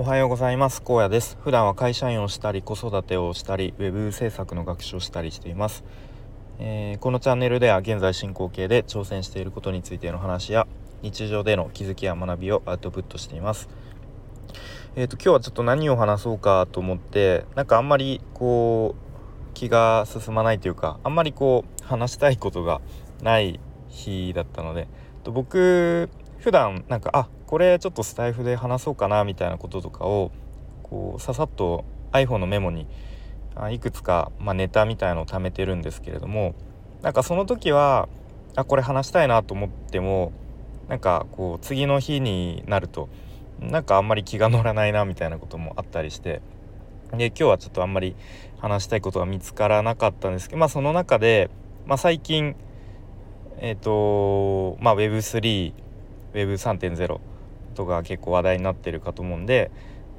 おはようございます。高野です。普段は会社員をしたり子育てをしたりウェブ制作の学習をしたりしています、えー、このチャンネルでは現在進行形で挑戦していることについての話や日常での気づきや学びをアウトプットしています。えーと、今日はちょっと何を話そうかと思ってなんかあんまりこう気が進まないというかあんまりこう話したいことがない日だったのでと僕普段なんかあこれちょっとスタイフで話そうかなみたいなこととかをこうささっと iPhone のメモにいくつか、まあ、ネタみたいのを貯めてるんですけれどもなんかその時はあこれ話したいなと思ってもなんかこう次の日になるとなんかあんまり気が乗らないなみたいなこともあったりしてで今日はちょっとあんまり話したいことが見つからなかったんですけどまあその中で、まあ、最近えっ、ー、とまあ Web3 Web3.0 とか結構話題になってるかと思うんで、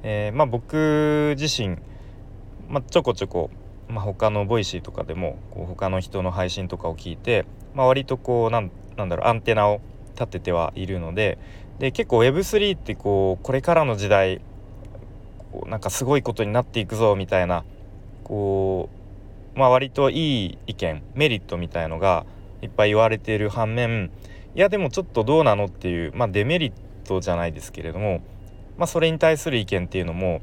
えー、まあ僕自身、まあ、ちょこちょこ、まあ、他の Voicy とかでもこう他の人の配信とかを聞いて、まあ、割とこうなんなんだろうアンテナを立ててはいるのでで結構 Web3 ってこうこれからの時代こうなんかすごいことになっていくぞみたいなこうまあ割といい意見メリットみたいのがいっぱい言われている反面いやでもちょっとどうなのっていう、まあ、デメリットじゃないですけれども、まあ、それに対する意見っていうのも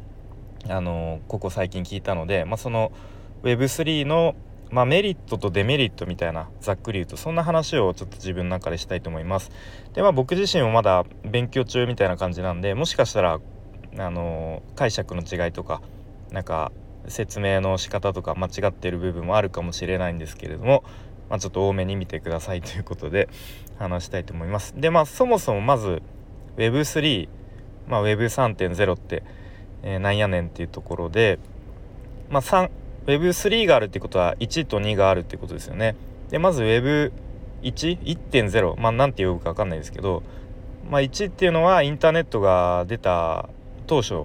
あのここ最近聞いたので、まあ、その Web3 の、まあ、メリットとデメリットみたいなざっくり言うとそんな話をちょっと自分の中でしたいと思います。でまあ僕自身もまだ勉強中みたいな感じなんでもしかしたらあの解釈の違いとかなんか説明の仕方とか間違ってる部分もあるかもしれないんですけれども、まあ、ちょっと多めに見てくださいということで話したいと思います。でまあそもそもまず Web3、まあ、Web3.0 って、えー、なんやねんっていうところで、まあ、Web3 があるってことは1と2があるってことですよね。でまず Web1?1.0 まあ何て呼ぶか分かんないですけど、まあ、1っていうのはインターネットが出た当初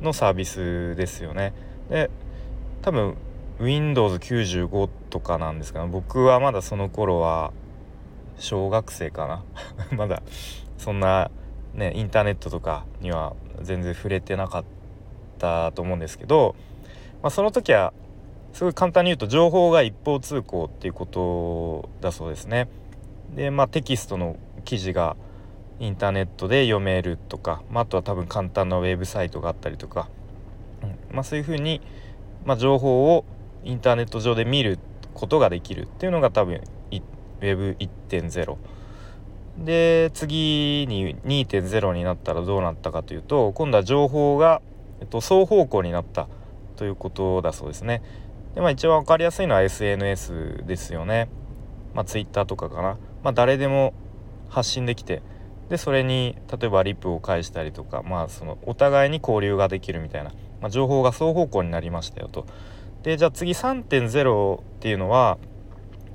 のサービスですよね。で多分 Windows95 ってとかなんですかね僕はまだその頃は小学生かな まだそんなねインターネットとかには全然触れてなかったと思うんですけど、まあ、その時はすごい簡単に言うと情報が一方通行っていうことだそうですね。でまあテキストの記事がインターネットで読めるとか、まあ、あとは多分簡単なウェブサイトがあったりとか、うんまあ、そういうふうに、まあ、情報をインターネット上で見るっことができるっていうのが多分 Web1.0 で次に2.0になったらどうなったかというと今度は情報が、えっと、双方向になったということだそうですね。でまあ一番分かりやすいのは SNS ですよね。まあ Twitter とかかな。まあ誰でも発信できてでそれに例えばリプを返したりとかまあそのお互いに交流ができるみたいな、まあ、情報が双方向になりましたよと。でじゃあ次3.0っていうのは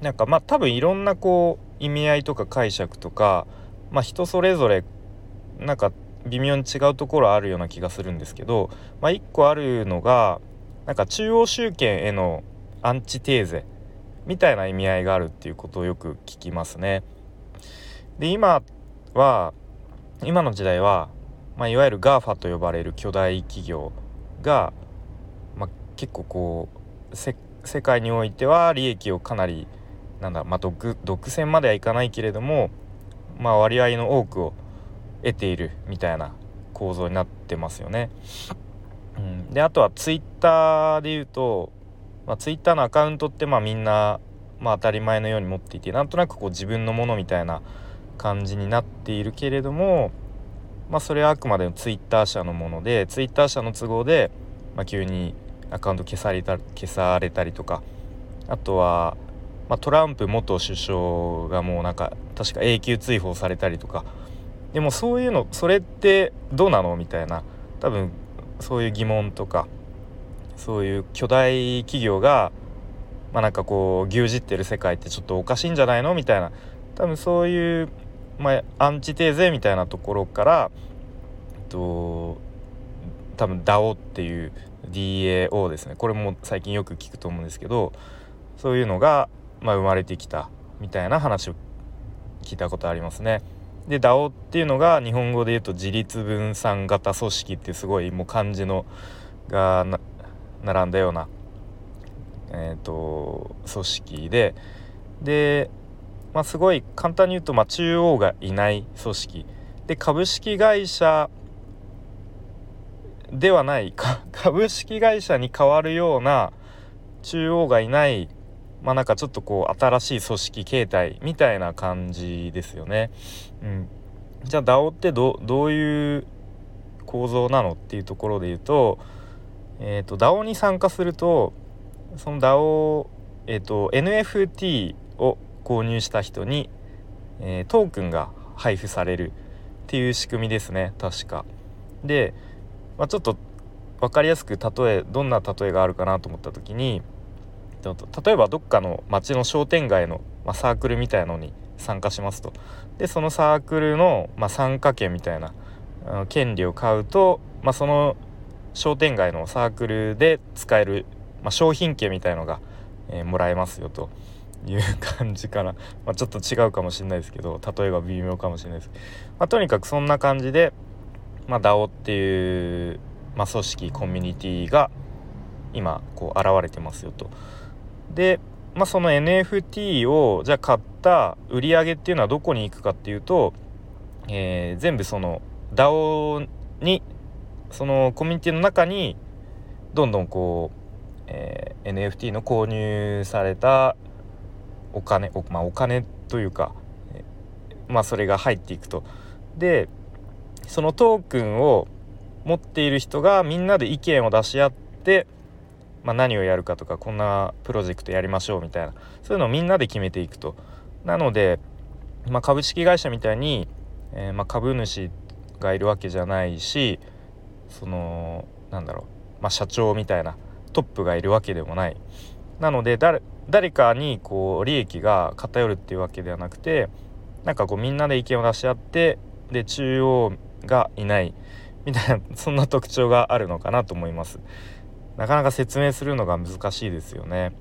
なんかまあ多分いろんなこう意味合いとか解釈とかまあ人それぞれなんか微妙に違うところあるような気がするんですけど、まあ、1個あるのがなんか中央集権へのアンチテーゼみたいな意味合いがあるっていうことをよく聞きますね。で今は今の時代は、まあ、いわゆる GAFA と呼ばれる巨大企業が、結構こう世界においては利益をかなりなんだまあ独独占まではいかないけれどもまあ割合の多くを得ているみたいな構造になってますよね。うん、であとはツイッターで言うと、まあ、ツイッターのアカウントってまあみんな、まあ、当たり前のように持っていてなんとなくこう自分のものみたいな感じになっているけれども、まあ、それはあくまでもツイッター社のものでツイッター社の都合で、まあ、急にアカウント消された消されたりとか。あとは、まあ、トランプ元首相がもうなんか確か永久追放されたりとか。でもそういうのそれってどうなのみたいな。多分そういう疑問とか。そういう巨大企業がまあなんかこう牛耳ってる世界ってちょっとおかしいんじゃないのみたいな。多分そういう、まあ、アンチテーゼみたいなところからえっと多分 DAO っていう DAO ですねこれも最近よく聞くと思うんですけどそういうのが、まあ、生まれてきたみたいな話を聞いたことありますね。で DAO っていうのが日本語で言うと自立分散型組織ってすごいもう漢字のが並んだような、えーと、組織でで、まあ、すごい簡単に言うと、まあ、中央がいない組織で株式会社ではないか 株式会社に変わるような中央がいないまあなんかちょっとこう新しい組織形態みたいな感じですよね。うん、じゃあ DAO ってどういう構造なのっていうところで言うと,、えーと、DAO に参加するとその DAO、えーと、NFT を購入した人に、えー、トークンが配布されるっていう仕組みですね確か。で、まあ、ちょっと分かりやすく例えどんな例えがあるかなと思った時に例えばどっかの町の商店街の、まあ、サークルみたいのに参加しますと。でそのサークルの、まあ、参加権みたいな権利を買うと、まあ、その商店街のサークルで使える、まあ、商品券みたいのが、えー、もらえますよと。いう感じかな、まあ、ちょっと違うかもしれないですけど例えば微妙かもしれないです、まあ、とにかくそんな感じで、まあ、DAO っていう、まあ、組織コミュニティが今こう現れてますよと。で、まあ、その NFT をじゃあ買った売り上げっていうのはどこに行くかっていうと、えー、全部その DAO にそのコミュニティの中にどんどんこう、えー、NFT の購入されたお金お,、まあ、お金というか、まあそれが入っていくと。でそのトークンを持っている人がみんなで意見を出し合ってまあ、何をやるかとかこんなプロジェクトやりましょうみたいなそういうのをみんなで決めていくと。なので、まあ、株式会社みたいに、えー、ま株主がいるわけじゃないしそのなんだろう、まあ、社長みたいなトップがいるわけでもない。なので誰かにこう利益が偏るっていうわけではなくてなんかこうみんなで意見を出し合ってで中央がいないみたいなそんな特徴があるのかなと思います。なかなか説明するのが難しいですよね。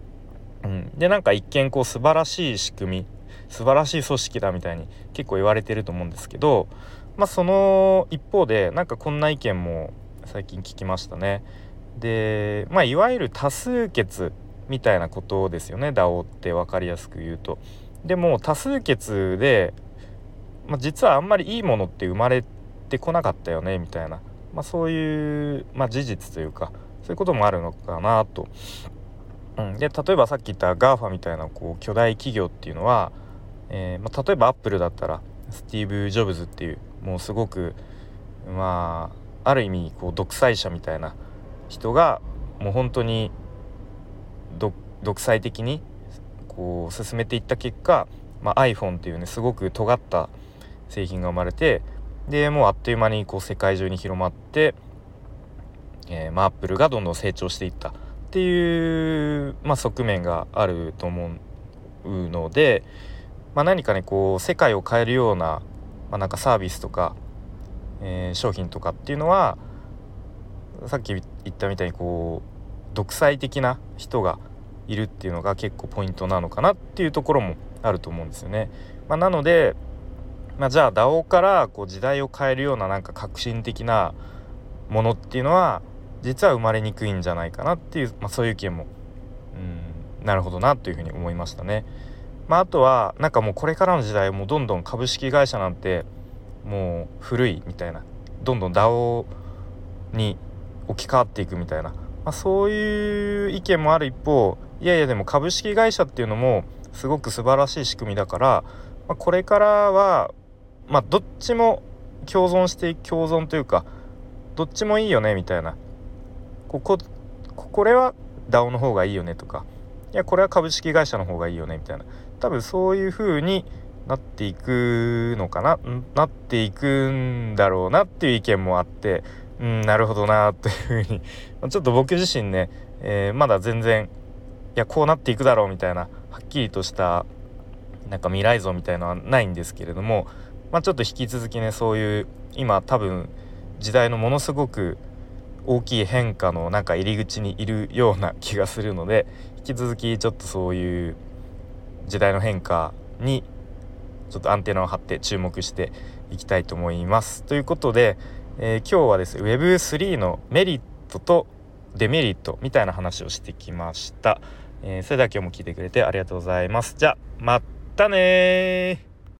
うん、でなんか一見こう素晴らしい仕組み素晴らしい組織だみたいに結構言われてると思うんですけど、まあ、その一方でなんかこんな意見も最近聞きましたね。でまあいわゆる多数決みたいなことですよね DAO って分かりやすく言うと。でも多数決で、まあ、実はあんまりいいものって生まれてこなかったよねみたいな、まあ、そういう、まあ、事実というかそういうこともあるのかなと。うん、で例えばさっき言った GAFA みたいなこう巨大企業っていうのは、えー、まあ、例えばアップルだったらスティーブ・ジョブズっていうもうすごくまあある意味こう独裁者みたいな人がもう本当に独裁的にこう進めていった結果、まあ、iPhone っていうねすごく尖った製品が生まれてでもうあっという間にこう世界中に広まってえー、まあ、アップルがどんどん成長していったっていう、まあ、側面があると思うので、まあ、何かねこう世界を変えるような,、まあ、なんかサービスとか、えー、商品とかっていうのはさっき言ったみたいにこう独裁的な人がいるっていうのが結構ポイントなのかなっていうところもあると思うんですよね。まあ、なので、まあ、じゃあ DAO からこう時代を変えるようななんか革新的なものっていうのは実は生まれにくいんじゃないかなっていう、まあ、そういう意見もうんなるほどなというふうに思いましたね。まあ、あとはなんかもうこれからの時代もうどんどん株式会社なんてもう古いみたいなどんどん DAO に置き換わっていくみたいな、まあ、そういう意見もある一方いやいやでも株式会社っていうのもすごく素晴らしい仕組みだから、まあ、これからはまあどっちも共存して共存というかどっちもいいよねみたいな。こここれは DAO の方がいいよねとかいやこれは株式会社の方がいいよねみたいな。多分そういう風になっていくのかななっていくんだろうなっていう意見もあってうんなるほどなというふうに ちょっと僕自身ね、えー、まだ全然いやこうなっていくだろうみたいなはっきりとしたなんか未来像みたいのはないんですけれども、まあ、ちょっと引き続きねそういう今多分時代のものすごく大きい変化のなんか入り口にいるような気がするので引き続きちょっとそういう時代の変化にちょっとアンテナを張って注目していきたいと思います。ということで、えー、今日はですね Web3 のメリットとデメリットみたいな話をしてきました。えー、それでは今日も聞いてくれてありがとうございます。じゃあまたね